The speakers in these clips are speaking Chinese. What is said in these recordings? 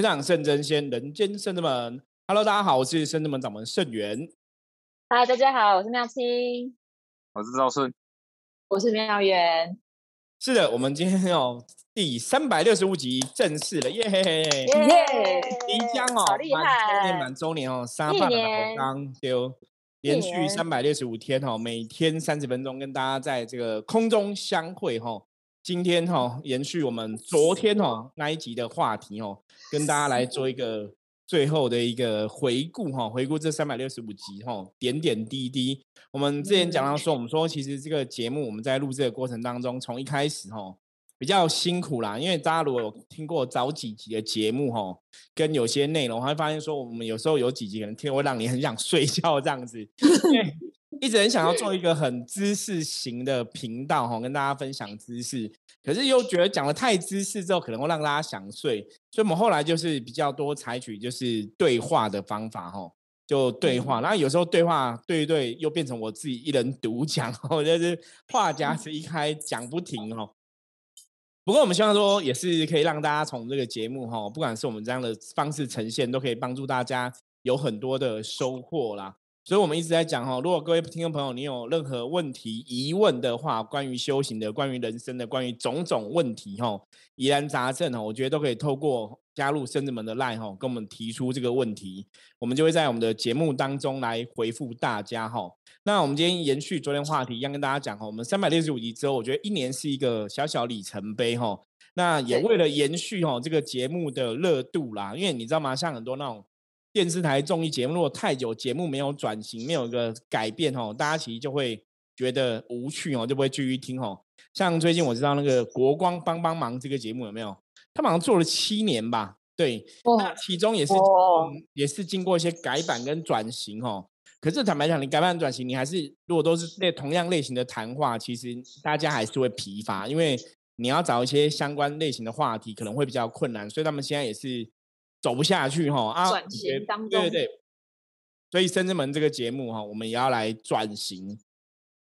天上圣真仙，人间圣之门。Hello，大家好，我是圣之门掌门圣元。嗨，大家好，我是妙清，我是赵顺，我是妙元。是的，我们今天有第三百六十五集正式了，耶嘿嘿！耶，即将哦，好厉害，周年满周年哦，三八的刚丢，连续三百六十五天哦，每天三十分钟跟大家在这个空中相会哈。今天哈，延续我们昨天哦那一集的话题哦，跟大家来做一个最后的一个回顾哈，回顾这三百六十五集哈，点点滴滴。我们之前讲到说，我们说其实这个节目我们在录制的过程当中，从一开始哈。比较辛苦啦，因为大家如果有听过早几集的节目哈，跟有些内容，会发现说我们有时候有几集可能听会让你很想 睡觉这样子，因为一直很想要做一个很知识型的频道哈，跟大家分享知识，可是又觉得讲的太知识之后可能会让大家想睡，所以我们后来就是比较多采取就是对话的方法哈，就对话，然后有时候对话对一对又变成我自己一人独讲，我就是话匣子一开讲不停哈。不过我们希望说，也是可以让大家从这个节目哈，不管是我们这样的方式呈现，都可以帮助大家有很多的收获啦。所以我们一直在讲哈，如果各位听众朋友你有任何问题、疑问的话，关于修行的、关于人生的、关于种种问题哈，疑难杂症哈，我觉得都可以透过加入圣子门的 line 哈，跟我们提出这个问题，我们就会在我们的节目当中来回复大家哈。那我们今天延续昨天话题，一样跟大家讲哈，我们三百六十五集之后，我觉得一年是一个小小里程碑哈。那也为了延续哈这个节目的热度啦，因为你知道吗？像很多那种。电视台综艺节目如果太久，节目没有转型，没有一个改变哦，大家其实就会觉得无趣哦，就不会继续听哦。像最近我知道那个国光帮帮忙这个节目有没有？他好像做了七年吧？对，那其中也是也是经过一些改版跟转型哦。可是坦白讲，你改版转型，你还是如果都是那同样类型的谈话，其实大家还是会疲乏，因为你要找一些相关类型的话题，可能会比较困难。所以他们现在也是。走不下去哈啊！转型当中，对对对，所以《深圳门》这个节目哈，我们也要来转型。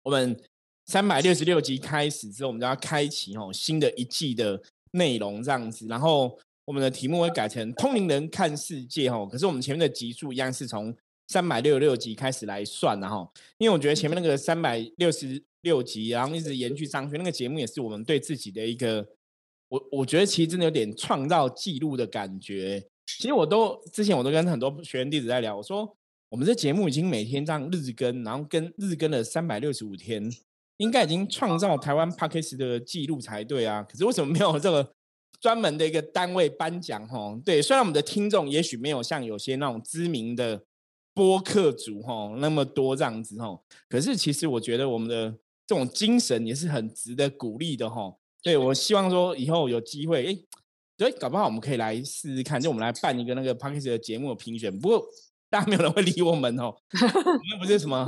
我们三百六十六集开始之后，我们就要开启哦新的一季的内容这样子。然后我们的题目会改成“通灵人看世界”哦。可是我们前面的集数一样是从三百六十六集开始来算的哈。因为我觉得前面那个三百六十六集，然后一直延续上去，那个节目也是我们对自己的一个，我我觉得其实真的有点创造记录的感觉。其实我都之前我都跟很多学员弟子在聊，我说我们这节目已经每天这样日更，然后跟日更了三百六十五天，应该已经创造台湾 p a c k e s 的记录才对啊。可是为什么没有这个专门的一个单位颁奖？哈，对，虽然我们的听众也许没有像有些那种知名的播客主哈那么多这样子哈，可是其实我觉得我们的这种精神也是很值得鼓励的哈。对我希望说以后有机会，哎。所以搞不好我们可以来试试看，就我们来办一个那个 p a c k a g e 的节目评选。不过大家没有人会理我们哦，又不是什么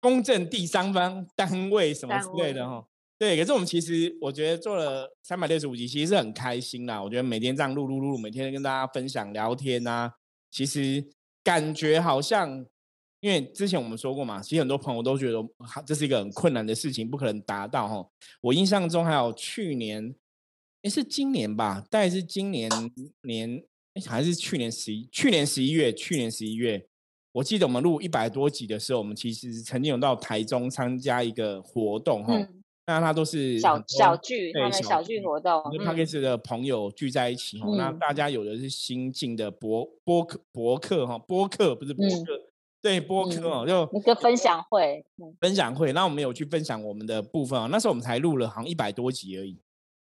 公正第三方单位什么之类的哈。对，可是我们其实我觉得做了三百六十五集，其实是很开心啦。我觉得每天这样录录录，每天跟大家分享聊天啊，其实感觉好像，因为之前我们说过嘛，其实很多朋友都觉得这是一个很困难的事情，不可能达到哈。我印象中还有去年。哎，是今年吧？大概是今年年，哎，还是去年十一？去年十一月，去年十一月，我记得我们录一百多集的时候，我们其实曾经有到台中参加一个活动，哈。那他都是小小聚，对小聚活动，跟 p a r k e 的朋友聚在一起，哈。那大家有的是新进的博博客博客，哈，博客不是博客，对博客哦，就一个分享会，分享会。那我们有去分享我们的部分啊，那时候我们才录了好像一百多集而已。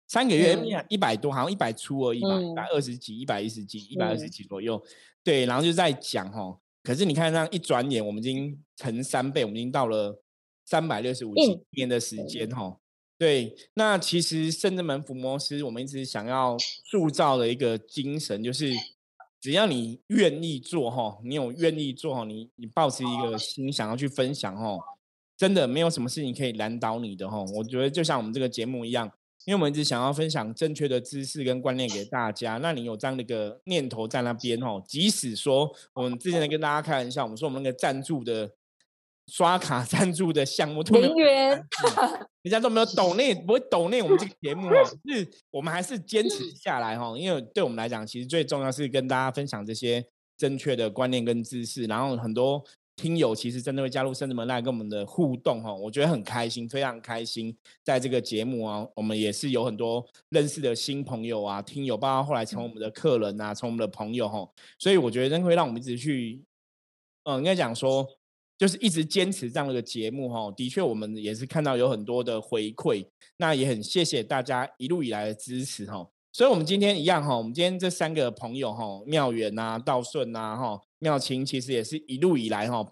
三个月一百多，好像一百出而已吧，一百二十几、一百一十几、一百二十几左右。对，然后就在讲哈。可是你看，这样一转眼，我们已经乘三倍，我们已经到了三百六十五天的时间哈。对，那其实圣人门伏魔师，我们一直想要塑造的一个精神，就是只要你愿意做哈，你有愿意做哈，你你抱持一个心想要去分享哈，真的没有什么事情可以难倒你的哈。我觉得就像我们这个节目一样。因为我们一直想要分享正确的知识跟观念给大家，那你有这样的一个念头在那边哦，即使说我们之前跟大家开玩笑，我们说我们那个赞助的刷卡 赞助的项目，零元，人家都没有 抖内，不会抖内我们这个节目哦，是我们还是坚持下来哈，因为对我们来讲，其实最重要是跟大家分享这些正确的观念跟知识，然后很多听友其实真的会加入圣子门来跟我们的互动哈，我觉得很开心，非常开心，在这个节目啊，我们也是有很多认识的新朋友啊，听友，包括后来成为我们的客人啊，成为我们的朋友哈，所以我觉得真会让我们一直去，嗯，应该讲说。就是一直坚持这样的一个节目哈，的确我们也是看到有很多的回馈，那也很谢谢大家一路以来的支持哈。所以，我们今天一样哈，我们今天这三个朋友哈，妙远呐、道顺呐、哈妙清，其实也是一路以来哈，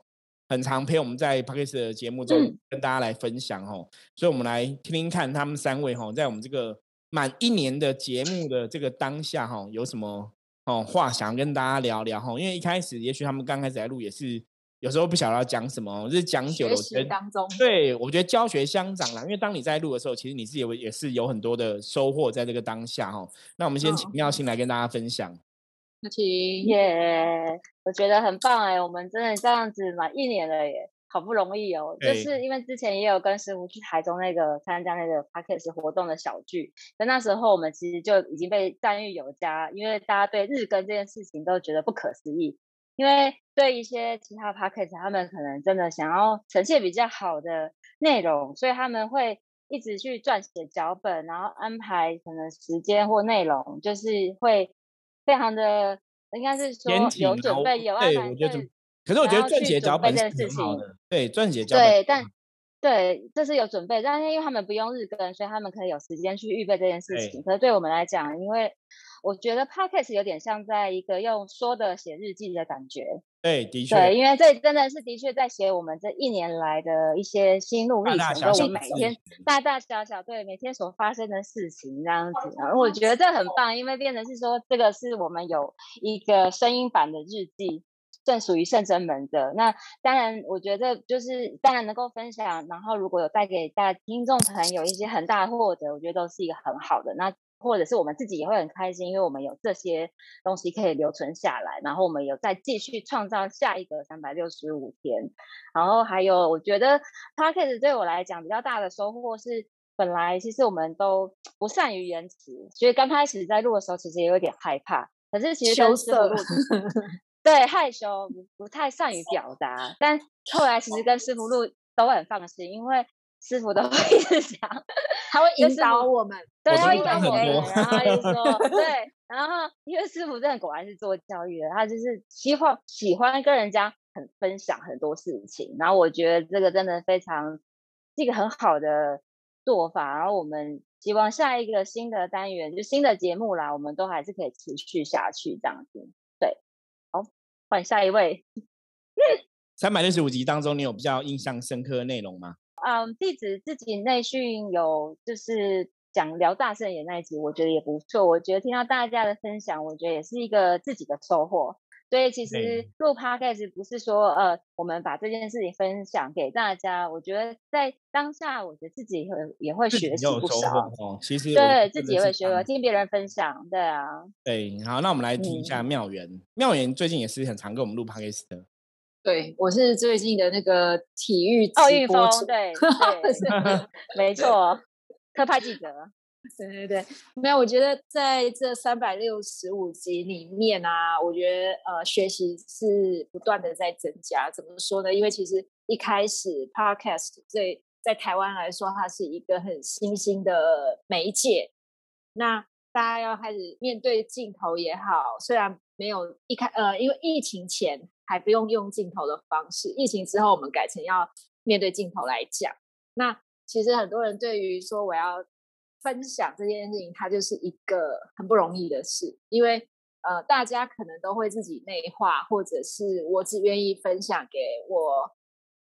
很常陪我们在 p a r k e s 的节目中跟大家来分享哈。所以，我们来听听看他们三位哈，在我们这个满一年的节目的这个当下哈，有什么哦话想跟大家聊聊哈。因为一开始，也许他们刚开始来录也是。有时候不晓得要讲什么，就是讲久了，我觉得当中，对我觉得教学相长啦。因为当你在录的时候，其实你自己也也是有很多的收获在这个当下哈。那我们先请妙心来跟大家分享。那请耶，我觉得很棒哎，我们真的这样子满一年了耶，好不容易哦。就是因为之前也有跟师傅去台中那个参加那个 p a c k e s 活动的小聚，但那时候我们其实就已经被赞誉有加，因为大家对日更这件事情都觉得不可思议。因为对一些其他 p o c a s t 他们可能真的想要呈现比较好的内容，所以他们会一直去撰写脚本，然后安排可能时间或内容，就是会非常的，应该是说有准备有安排。对，可是我觉得撰写脚本是很好的，对，撰写脚本。对，但对，这是有准备，但是因为他们不用日更，所以他们可以有时间去预备这件事情。可是对我们来讲，因为我觉得 podcast 有点像在一个用说的写日记的感觉。对，的确。对，因为这真的是的确在写我们这一年来的一些心路历程，就我每天大大小小对每天所发生的事情这样子。然后我觉得这很棒，因为变成是说这个是我们有一个声音版的日记，正属于圣真门的。那当然，我觉得就是当然能够分享，然后如果有带给大家听众朋友一些很大的获得，我觉得都是一个很好的。那或者是我们自己也会很开心，因为我们有这些东西可以留存下来，然后我们有再继续创造下一个三百六十五天。然后还有，我觉得 p a c k a g e 对我来讲比较大的收获是，本来其实我们都不善于言辞，所以刚开始在录的时候其实也有点害怕。可是其实羞涩，对害羞，不太善于表达。但后来其实跟师傅录都很放心，因为。师傅都 会一直讲，他会引导我们，对，他会引导我们，然后就说，对，然后因为师傅真的果然是做教育的，他就是希望喜欢跟人家很分享很多事情，然后我觉得这个真的非常是一个很好的做法，然后我们希望下一个新的单元就新的节目啦，我们都还是可以持续下去这样子，换下一位，三百六十五集当中，你有比较印象深刻的内容吗？嗯，弟子自己内训有就是讲聊大圣爷那一集，我觉得也不错。我觉得听到大家的分享，我觉得也是一个自己的收获。所以其实录 podcast 不是说呃，我们把这件事情分享给大家。我觉得在当下，我觉得自己会也会学习不少。哦，其实对自己也会学，听别人分享。对啊，对，好，那我们来听一下妙缘。妙缘最近也是很常跟我们录 podcast 的。对，我是最近的那个体育奥运风，对 对，没 错，特派记者。对对对，没有，我觉得在这三百六十五集里面啊，我觉得呃，学习是不断的在增加。怎么说呢？因为其实一开始 Podcast 在在台湾来说，它是一个很新兴的媒介。那大家要开始面对镜头也好，虽然没有一开呃，因为疫情前。还不用用镜头的方式，疫情之后我们改成要面对镜头来讲。那其实很多人对于说我要分享这件事情，它就是一个很不容易的事，因为呃，大家可能都会自己内化，或者是我只愿意分享给我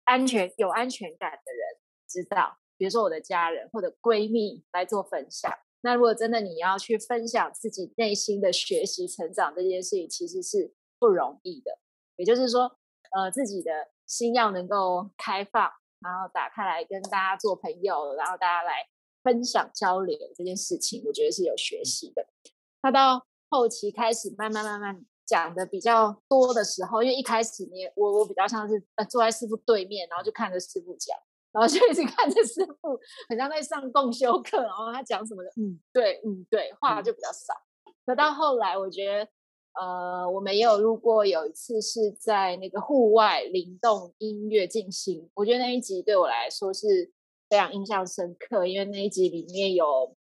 安全有安全感的人知道，比如说我的家人或者闺蜜来做分享。那如果真的你要去分享自己内心的学习成长这件事情，其实是不容易的。也就是说，呃，自己的心要能够开放，然后打开来跟大家做朋友，然后大家来分享交流这件事情，我觉得是有学习的。他到后期开始慢慢慢慢讲的比较多的时候，因为一开始你我我比较像是呃坐在师傅对面，然后就看着师傅讲，然后就一直看着师傅，很像在上共修课，然后他讲什么的，嗯，对，嗯，对，话就比较少。可到后来，我觉得。呃，我们也有录过，有一次是在那个户外灵动音乐进行，我觉得那一集对我来说是非常印象深刻，因为那一集里面有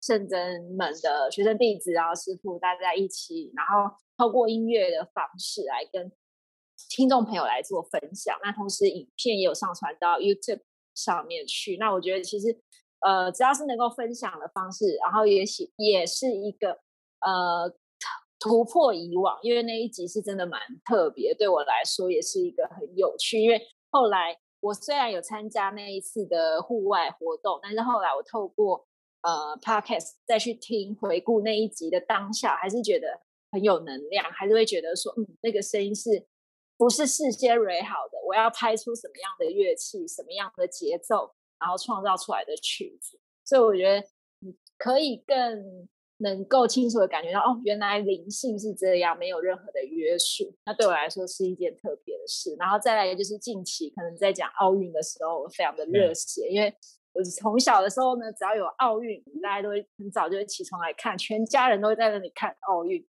圣真们的学生弟子，然后师傅大家一起，然后透过音乐的方式来跟听众朋友来做分享。那同时影片也有上传到 YouTube 上面去。那我觉得其实呃，只要是能够分享的方式，然后也是也是一个呃。突破以往，因为那一集是真的蛮特别，对我来说也是一个很有趣。因为后来我虽然有参加那一次的户外活动，但是后来我透过呃 podcast 再去听回顾那一集的当下，还是觉得很有能量，还是会觉得说，嗯，那个声音是不是事先 r 好的？我要拍出什么样的乐器，什么样的节奏，然后创造出来的曲子。所以我觉得你可以更。能够清楚的感觉到，哦，原来灵性是这样，没有任何的约束。那对我来说是一件特别的事。然后再来就是近期可能在讲奥运的时候，我非常的热血，因为我从小的时候呢，只要有奥运，大家都会很早就会起床来看，全家人都会在那里看奥运。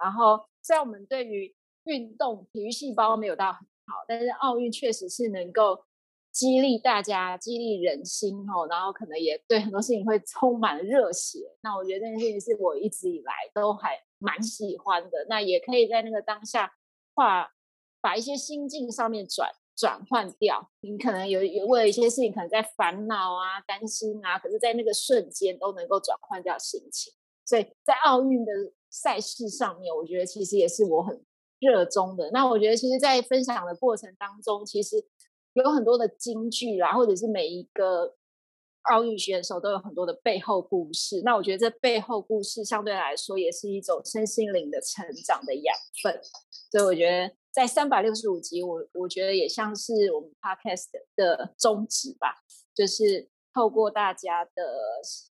然后虽然我们对于运动体育细胞没有到很好，但是奥运确实是能够。激励大家，激励人心哦，然后可能也对很多事情会充满热血。那我觉得这件事情是我一直以来都还蛮喜欢的。那也可以在那个当下，化把一些心境上面转转换掉。你可能有有为了一些事情，可能在烦恼啊、担心啊，可是在那个瞬间都能够转换掉心情。所以在奥运的赛事上面，我觉得其实也是我很热衷的。那我觉得其实，在分享的过程当中，其实。有很多的金句啦，或者是每一个奥运选手都有很多的背后故事。那我觉得这背后故事相对来说也是一种身心灵的成长的养分。所以我觉得在三百六十五集，我我觉得也像是我们 podcast 的宗旨吧，就是透过大家的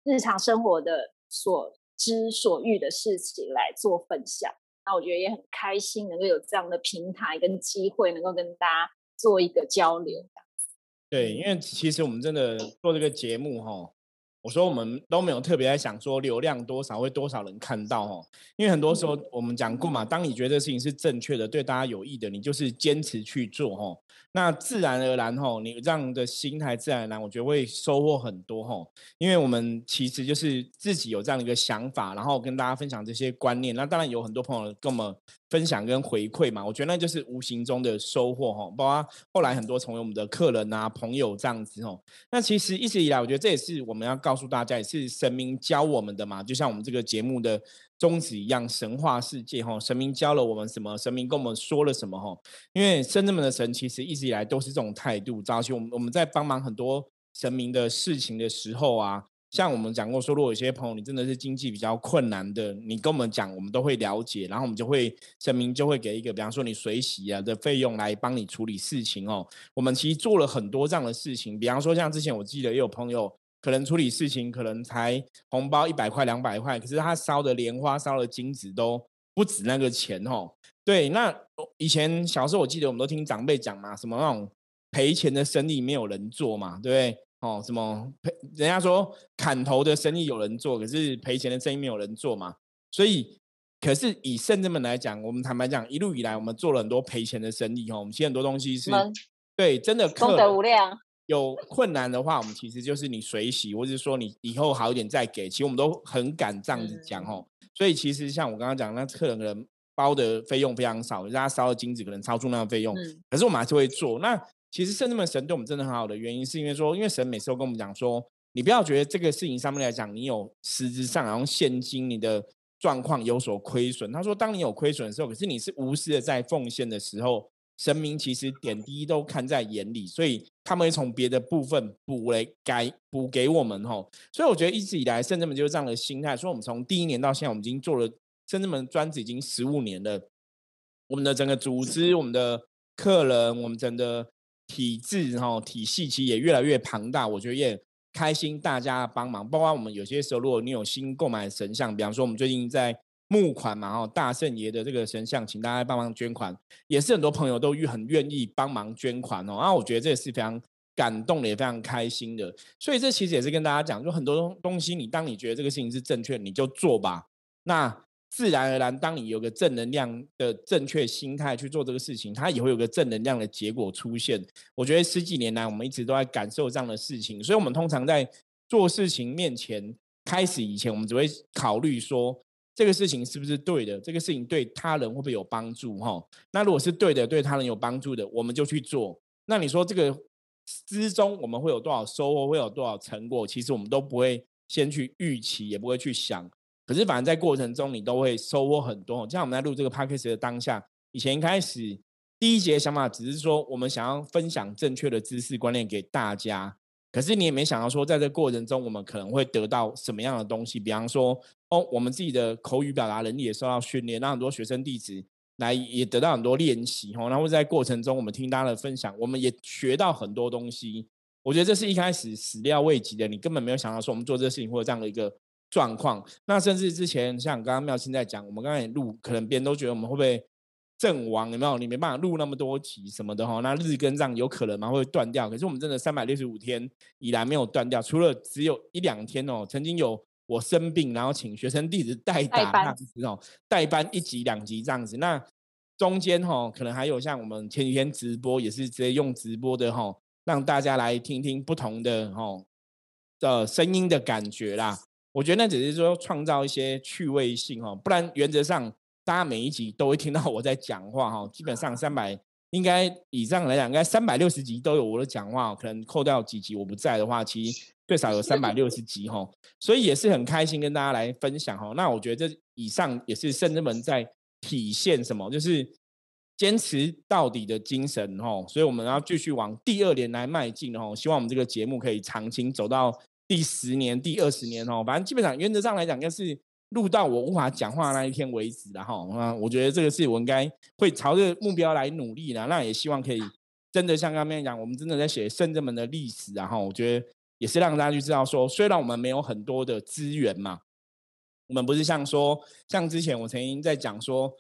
日常生活的所知所遇的事情来做分享。那我觉得也很开心，能够有这样的平台跟机会，能够跟大家。做一个交流，子。对，因为其实我们真的做这个节目，哈，我说我们都没有特别在想说流量多少会多少人看到，哈，因为很多时候我们讲过嘛，当你觉得这事情是正确的，对大家有益的，你就是坚持去做，哈。那自然而然吼，你这样的心态自然而然，我觉得会收获很多吼。因为我们其实就是自己有这样的一个想法，然后跟大家分享这些观念。那当然有很多朋友跟我们分享跟回馈嘛，我觉得那就是无形中的收获吼。包括后来很多成为我们的客人啊、朋友这样子吼。那其实一直以来，我觉得这也是我们要告诉大家，也是神明教我们的嘛。就像我们这个节目的。宗旨一样，神话世界哈，神明教了我们什么？神明跟我们说了什么哈？因为圣人们的神其实一直以来都是这种态度。早期我们我们在帮忙很多神明的事情的时候啊，像我们讲过说，如果有些朋友你真的是经济比较困难的，你跟我们讲，我们都会了解，然后我们就会神明就会给一个，比方说你水洗啊的费用来帮你处理事情哦。我们其实做了很多这样的事情，比方说像之前我记得也有朋友。可能处理事情可能才红包一百块两百块，可是他烧的莲花烧的金子都不止那个钱哦。对，那以前小时候我记得我们都听长辈讲嘛，什么那种赔钱的生意没有人做嘛，对不对？哦，什么赔人家说砍头的生意有人做，可是赔钱的生意没有人做嘛。所以，可是以圣人们来讲，我们坦白讲，一路以来我们做了很多赔钱的生意哦。我们其实很多东西是，对，真的功德无量。有困难的话，我们其实就是你水洗，或者说你以后好一点再给。其实我们都很敢这样子讲哦。所以其实像我刚刚讲，那客人可能包的费用非常少，人家烧的金子可能超出那个费用，可是我们还是会做。那其实圣这么神对我们真的很好的原因，是因为说，因为神每次都跟我们讲说，你不要觉得这个事情上面来讲，你有实质上然后现金你的状况有所亏损。他说，当你有亏损的时候，可是你是无私的在奉献的时候。神明其实点滴都看在眼里，所以他们会从别的部分补来改补给我们吼。所以我觉得一直以来圣人们就是这样的心态。所以我们从第一年到现在，我们已经做了圣人们专职已经十五年了。我们的整个组织、我们的客人、我们整个体制哈体系，其实也越来越庞大。我觉得也开心大家帮忙，包括我们有些时候，如果你有新购买神像，比方说我们最近在募款嘛，哦，大圣爷的这个神像，请大家帮忙捐款，也是很多朋友都很愿意帮忙捐款哦。然后我觉得这也是非常感动的，也非常开心的。所以这其实也是跟大家讲，就很多东西，你当你觉得这个事情是正确，你就做吧。那自然而然，当你有个正能量的正确心态去做这个事情，它也会有个正能量的结果出现。我觉得十几年来，我们一直都在感受这样的事情，所以我们通常在做事情面前开始以前，我们只会考虑说这个事情是不是对的，这个事情对他人会不会有帮助？哈，那如果是对的，对他人有帮助的，我们就去做。那你说这个之中我们会有多少收获，会有多少成果？其实我们都不会先去预期，也不会去想。可是，反正在过程中，你都会收获很多。就像我们在录这个 podcast 的当下，以前一开始第一节想法只是说，我们想要分享正确的知识观念给大家。可是你也没想到说，在这过程中，我们可能会得到什么样的东西？比方说，我们自己的口语表达能力也受到训练，让很多学生弟子来也得到很多练习。哦，然后在过程中，我们听大家的分享，我们也学到很多东西。我觉得这是一开始始料未及的，你根本没有想到说，我们做这个事情会有这样的一个。状况，那甚至之前像刚刚妙清在讲，我们刚才录，可能别人都觉得我们会不会阵亡？有没有？你没办法录那么多集什么的哈？那日更这样有可能吗？会断掉？可是我们真的三百六十五天以来没有断掉，除了只有一两天哦，曾经有我生病，然后请学生弟子代打这样子哦，代班一集两集这样子。那中间哈，可能还有像我们前几天直播，也是直接用直播的哈，让大家来听听不同的哈的声音的感觉啦。我觉得那只是说创造一些趣味性哦，不然原则上大家每一集都会听到我在讲话哈。基本上三百应该以上来讲，应该三百六十集都有我的讲话，可能扣掉几集我不在的话，其实最少有三百六十集哈。所以也是很开心跟大家来分享哈。那我觉得这以上也是圣人们在体现什么，就是坚持到底的精神哈。所以我们要继续往第二年来迈进哦。希望我们这个节目可以长青走到。第十年、第二十年哦，反正基本上原则上来讲，应该是录到我无法讲话那一天为止了哈。那我觉得这个是我应该会朝着目标来努力的。那也希望可以真的像刚刚讲，我们真的在写圣人们的历史，然后我觉得也是让大家去知道说，虽然我们没有很多的资源嘛，我们不是像说像之前我曾经在讲说。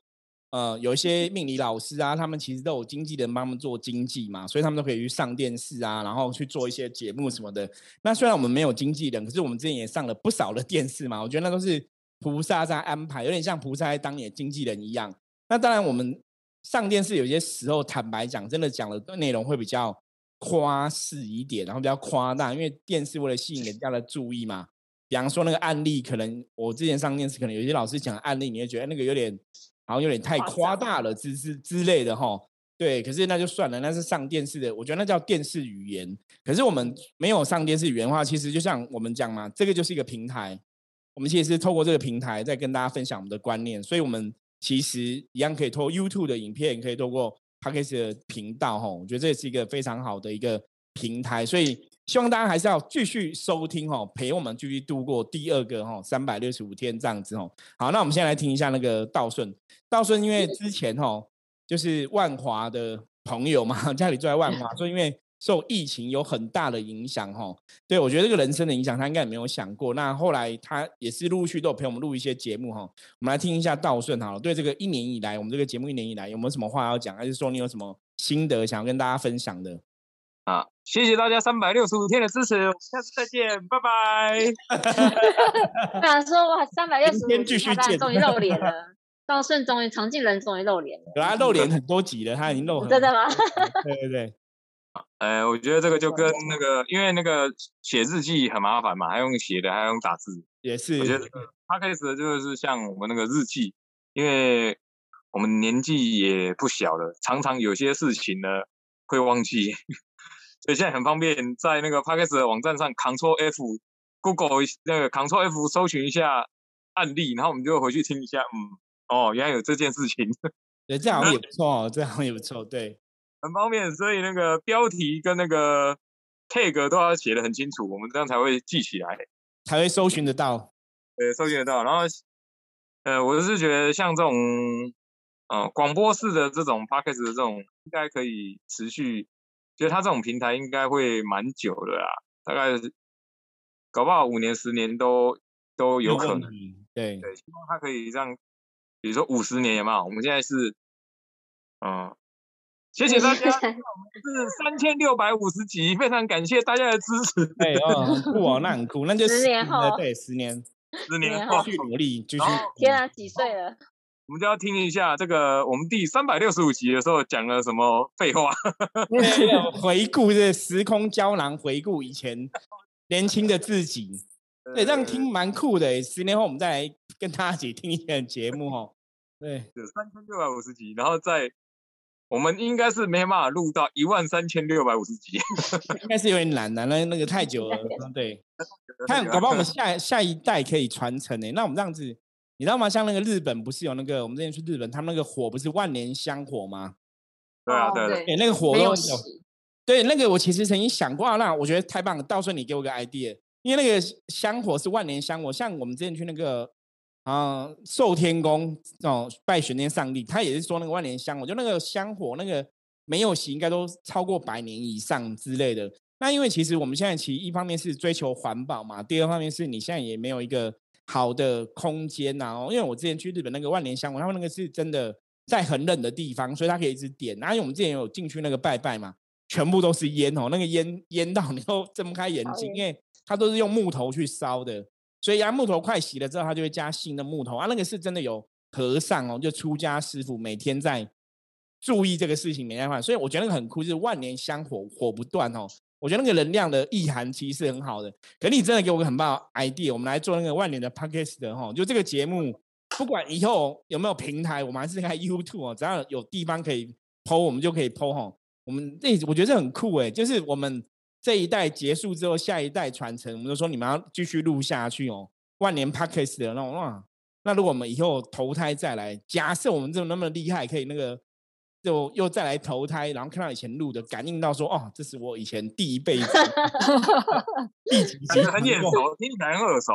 呃，有一些命理老师啊，他们其实都有经纪人帮他们做经纪嘛，所以他们都可以去上电视啊，然后去做一些节目什么的。那虽然我们没有经纪人，可是我们之前也上了不少的电视嘛。我觉得那都是菩萨在安排，有点像菩萨在当你的经纪人一样。那当然，我们上电视有些时候，坦白讲，真的讲的内容会比较夸饰一点，然后比较夸大，因为电视为了吸引人家的注意嘛。比方说那个案例，可能我之前上电视，可能有些老师讲案例，你会觉得那个有点。好像有点太夸大了，之之之类的哈。对，可是那就算了，那是上电视的，我觉得那叫电视语言。可是我们没有上电视语言的话，其实就像我们讲嘛，这个就是一个平台。我们其实是透过这个平台在跟大家分享我们的观念，所以我们其实一样可以透过 YouTube 的影片，可以透过 Podcast 的频道哈。我觉得这也是一个非常好的一个平台，所以。希望大家还是要继续收听哦，陪我们继续度过第二个哈三百六十五天这样子哦。好，那我们先来听一下那个道顺。道顺因为之前哈就是万华的朋友嘛，家里住在万华，所以因为受疫情有很大的影响哈。对我觉得这个人生的影响，他应该也没有想过。那后来他也是陆续都有陪我们录一些节目哈。我们来听一下道顺哈，对这个一年以来，我们这个节目一年以来有没有什么话要讲，还是说你有什么心得想要跟大家分享的？啊，谢谢大家三百六十五天的支持，下次再见，拜拜。我想说哇，三百六十五天终于露脸了，道顺终于常进人终于露脸了，他露脸很多集了，他已经露真的吗？对对对，呃，我觉得这个就跟那个，因为那个写日记很麻烦嘛，还用写的，还用打字，也是。我觉得他开始就是像我们那个日记，因为我们年纪也不小了，常常有些事情呢会忘记。所以现在很方便，在那个 Podcast 的网站上，Ctrl F，Google 那个 Ctrl F 搜寻一下案例，然后我们就回去听一下，嗯，哦，原来有这件事情，对，这样也不 错哦，这样也不错，对，很方便。所以那个标题跟那个 tag 都要写的很清楚，我们这样才会记起来，才会搜寻得到，对，搜寻得到。然后，呃，我是觉得像这种，呃，广播式的这种 Podcast 的这种，应该可以持续。觉得它这种平台应该会蛮久的啦，大概搞不好五年、十年都都有可能。对对，希望它可以让比如说五十年有没有？我们现在是，嗯，谢谢大 家，是三千六百五十集，非常感谢大家的支持。对哦，很酷哦，那很酷，那就十年后，对，十年，十年后继续努力，继续。天啊，几岁了？我们就要听一下这个，我们第三百六十五集的时候讲了什么废话？回顾这时空胶囊，回顾以前年轻的自己，对，这样听蛮酷的。十年后我们再来跟大家一起听一下节目哦。对，有三千六百五十集，然后再我们应该是没办法录到一万三千六百五十集，应该是有点难难了，那个太久了。对，看，搞不好我们 下下一代可以传承诶。那我们这样子。你知道吗？像那个日本不是有那个我们之前去日本，他们那个火不是万年香火吗？对啊，对对，那个火都有。对，那个我其实曾经想过，那我觉得太棒了。到时候你给我个 idea，因为那个香火是万年香火，像我们之前去那个啊寿天宫哦拜玄天上帝，他也是说那个万年香火，就那个香火那个没有熄，应该都超过百年以上之类的。那因为其实我们现在其实一方面是追求环保嘛，第二方面是你现在也没有一个。好的空间呐，哦，因为我之前去日本那个万年香火，他们那个是真的在很冷的地方，所以它可以一直点。然后我们之前有进去那个拜拜嘛，全部都是烟哦，那个烟烟到你都睁不开眼睛，因为它都是用木头去烧的，所以啊木头快洗了之后，它就会加新的木头啊。那个是真的有和尚哦，就出家师傅每天在注意这个事情，没办法，所以我觉得那个很酷，就是万年香火火不断哦。我觉得那个能量的意涵其实是很好的，可你真的给我个很棒 idea，我们来做那个万年的 podcast 的哈，就这个节目，不管以后有没有平台，我们还是在 YouTube 哦，只要有地方可以 PO，我们就可以 PO 哈。我们这我觉得这很酷哎，就是我们这一代结束之后，下一代传承，我们就说你们要继续录下去哦，万年 podcast 的那种哇。那如果我们以后投胎再来，假设我们这种那么厉害，可以那个。就又再来投胎，然后看到以前录的，感应到说，哦，这是我以前第一辈子，第几集很眼熟，听起来很耳熟。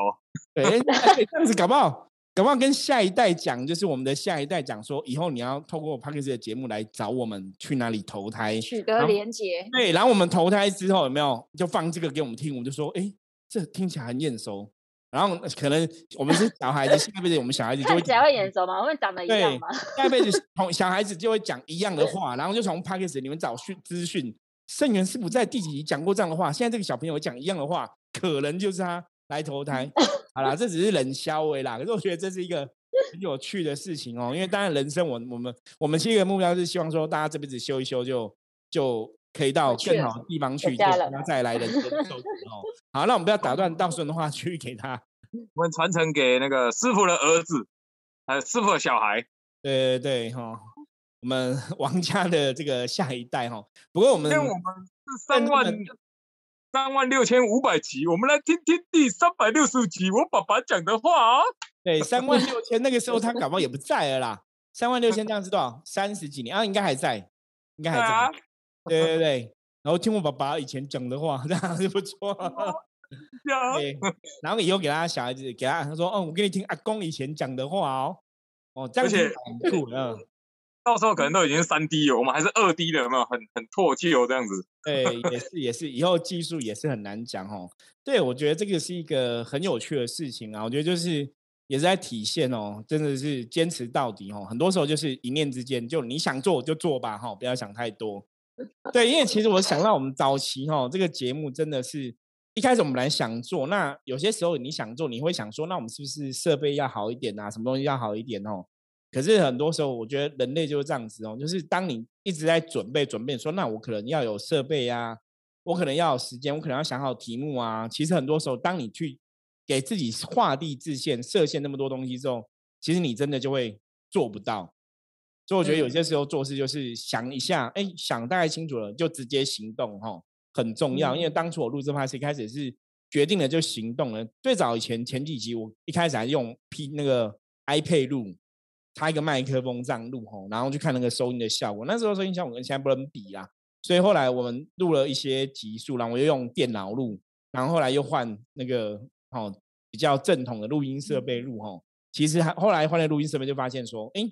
对，这样子搞不好，搞不好跟下一代讲，就是我们的下一代讲说，以后你要透过 p a r k e s 的节目来找我们去哪里投胎，取得连接。对，然后我们投胎之后有没有就放这个给我们听，我们就说，哎，这听起来很眼熟。然后可能我们是小孩子，下辈子我们小孩子就会起来会眼熟吗？我们长得一样吗？下辈子从小孩子就会讲一样的话，然后就从 p a c k a g e 里面找讯资讯。圣元师傅在第几集讲过这样的话？现在这个小朋友讲一样的话，可能就是他来投胎。好啦，这只是冷消微啦。可是我觉得这是一个很有趣的事情哦。因为当然人生，我我们我们七个目标是希望说，大家这辈子修一修，就就可以到更好的地方去，就不要再来人生受苦哦。好，那我们不要打断道顺的话，去给他。我们传承给那个师傅的儿子，还有师傅的小孩。对对对，哈，我们 王家的这个下一代哈。不过我们，我们是三万三万六千五百集，我们来听听第三百六十五集我爸爸讲的话。对，三万六千，那个时候他感冒也不在了啦。三万六千这样子多少？三十几年啊，应该还在，应该还在。对对对，然后听我爸爸以前讲的话，这样是不错。对，然后以后给他小孩子，给他他说，哦，我给你听阿公以前讲的话哦，哦，这样子很酷，嗯，到时候可能都已经三 D 了，我们还是二 D 的，有没有？很很唾弃哦，这样子。对，也是也是，以后技术也是很难讲哦。对，我觉得这个是一个很有趣的事情啊，我觉得就是也是在体现哦，真的是坚持到底哦。很多时候就是一念之间，就你想做就做吧，哈，不要想太多。对，因为其实我想到我们早期哈，这个节目真的是。一开始我们来想做，那有些时候你想做，你会想说，那我们是不是设备要好一点啊？什么东西要好一点哦？可是很多时候，我觉得人类就是这样子哦，就是当你一直在准备准备，说那我可能要有设备啊，我可能要有时间，我可能要想好题目啊。其实很多时候，当你去给自己画地自限、设限那么多东西之后，其实你真的就会做不到。所以我觉得有些时候做事就是想一下，哎，想大概清楚了，就直接行动哈。很重要，因为当初我录这拍是一开始是决定了就行动了。最早以前前几集我一开始还用 P 那个 iPad 录，插一个麦克风这样录吼，然后去看那个收音的效果。那时候收音效果跟现在不能比啦，所以后来我们录了一些集数，然后我又用电脑录，然后后来又换那个哦比较正统的录音设备录吼。其实还后来换了录音设备，就发现说，哎，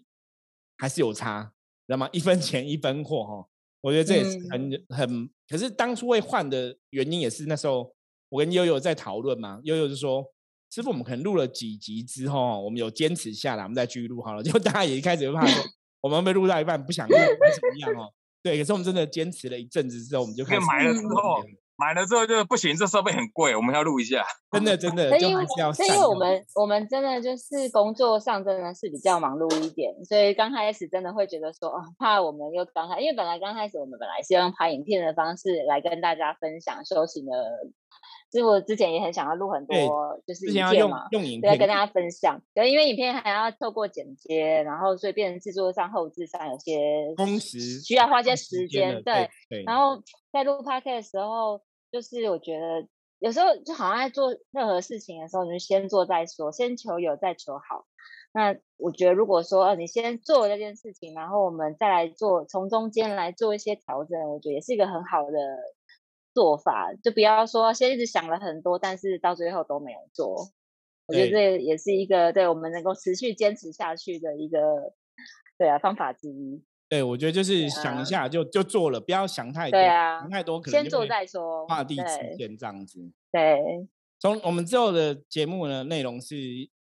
还是有差，知道吗？一分钱一分货哈。我觉得这也是很很，可是当初会换的原因也是那时候我跟悠悠在讨论嘛，悠悠就说师傅，我们可能录了几集之后，我们有坚持下来，我们再继续录好了。结果大家也一开始就怕说，我们被录到一半不想录，还是怎么样哦？对，可是我们真的坚持了一阵子之后，我们就开始买了之后。买了之后就不行，这设备很贵，我们要录一下。真的真的，就还是要。因为我们我们真的就是工作上真的是比较忙碌一点，所以刚开始真的会觉得说，哦，怕我们又刚开，因为本来刚开始我们本来是用拍影片的方式来跟大家分享修行的。其实我之前也很想要录很多，就是影片嘛，用影片跟大家分享。对，因为影片还要透过剪接，然后所以变成制作上、后置上有些工时，需要花些时间。对，然后在录 p o d 的时候，就是我觉得有时候就好像在做任何事情的时候，你就先做再说，先求有再求好。那我觉得如果说你先做这件事情，然后我们再来做，从中间来做一些调整，我觉得也是一个很好的。做法就不要说先一直想了很多，但是到最后都没有做。我觉得这也是一个对我们能够持续坚持下去的一个对啊方法之一。对，我觉得就是想一下就就做了，不要想太多。对啊，想太多可能先做再说，画地自限这样子。对，从我们之后的节目呢，内容是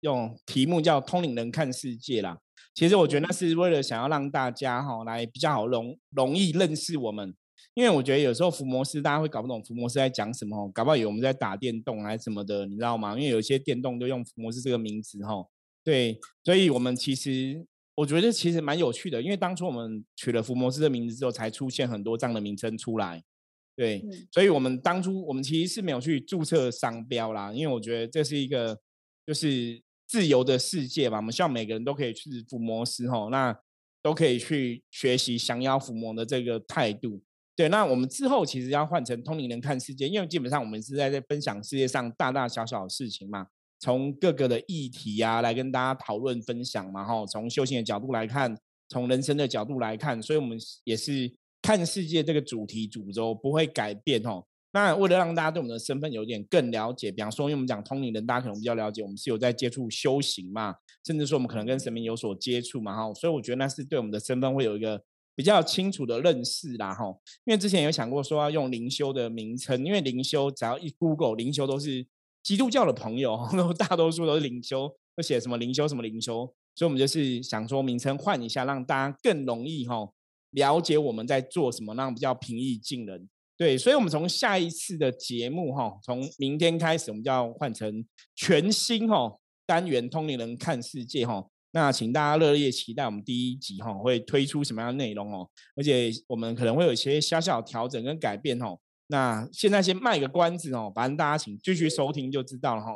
用题目叫“通灵人看世界”啦。其实我觉得那是为了想要让大家哈来比较好容容易认识我们。因为我觉得有时候伏魔师大家会搞不懂伏魔师在讲什么，搞不好以为我们在打电动还是什么的，你知道吗？因为有些电动都用伏魔师这个名字哈。对，所以我们其实我觉得其实蛮有趣的，因为当初我们取了伏魔师的名字之后，才出现很多这样的名称出来。对，所以我们当初我们其实是没有去注册商标啦，因为我觉得这是一个就是自由的世界嘛，我们希望每个人都可以去伏魔师哈，那都可以去学习降妖伏魔的这个态度。对，那我们之后其实要换成通灵人看世界，因为基本上我们是在在分享世界上大大小小的事情嘛，从各个的议题呀来跟大家讨论分享嘛，哈，从修行的角度来看，从人生的角度来看，所以我们也是看世界这个主题主轴不会改变哦。那为了让大家对我们的身份有点更了解，比方说，因为我们讲通灵人，大家可能比较了解，我们是有在接触修行嘛，甚至说我们可能跟神明有所接触嘛，哈，所以我觉得那是对我们的身份会有一个。比较清楚的认识啦，哈，因为之前有想过说要用灵修的名称，因为灵修只要一 Google 灵修都是基督教的朋友，大多数都是灵修，会写什么灵修什么灵修，所以我们就是想说名称换一下，让大家更容易哈了解我们在做什么，让比较平易近人。对，所以我们从下一次的节目哈，从明天开始，我们就要换成全新哈单元通灵人看世界哈。那请大家热烈期待我们第一集哈会推出什么样的内容哦，而且我们可能会有一些小小调整跟改变哦。那现在先卖个关子哦，反正大家请继续收听就知道了哈。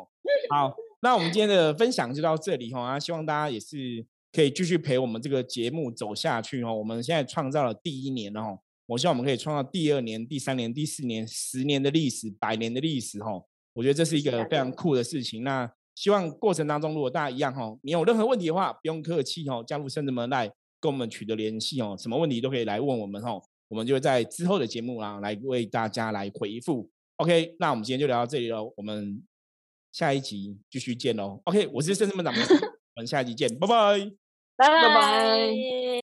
好，那我们今天的分享就到这里哈，啊，希望大家也是可以继续陪我们这个节目走下去哦。我们现在创造了第一年哦，我希望我们可以创造第二年、第三年、第四年、十年的历史、百年的历史哈。我觉得这是一个非常酷的事情。那希望过程当中，如果大家一样哈，你有任何问题的话，不用客气哦，加入圣子门来跟我们取得联系哦，什么问题都可以来问我们哦，我们就会在之后的节目啊来为大家来回复。OK，那我们今天就聊到这里喽，我们下一集继续见喽。OK，我是圣子门掌门，我们下一集见，拜拜，拜拜。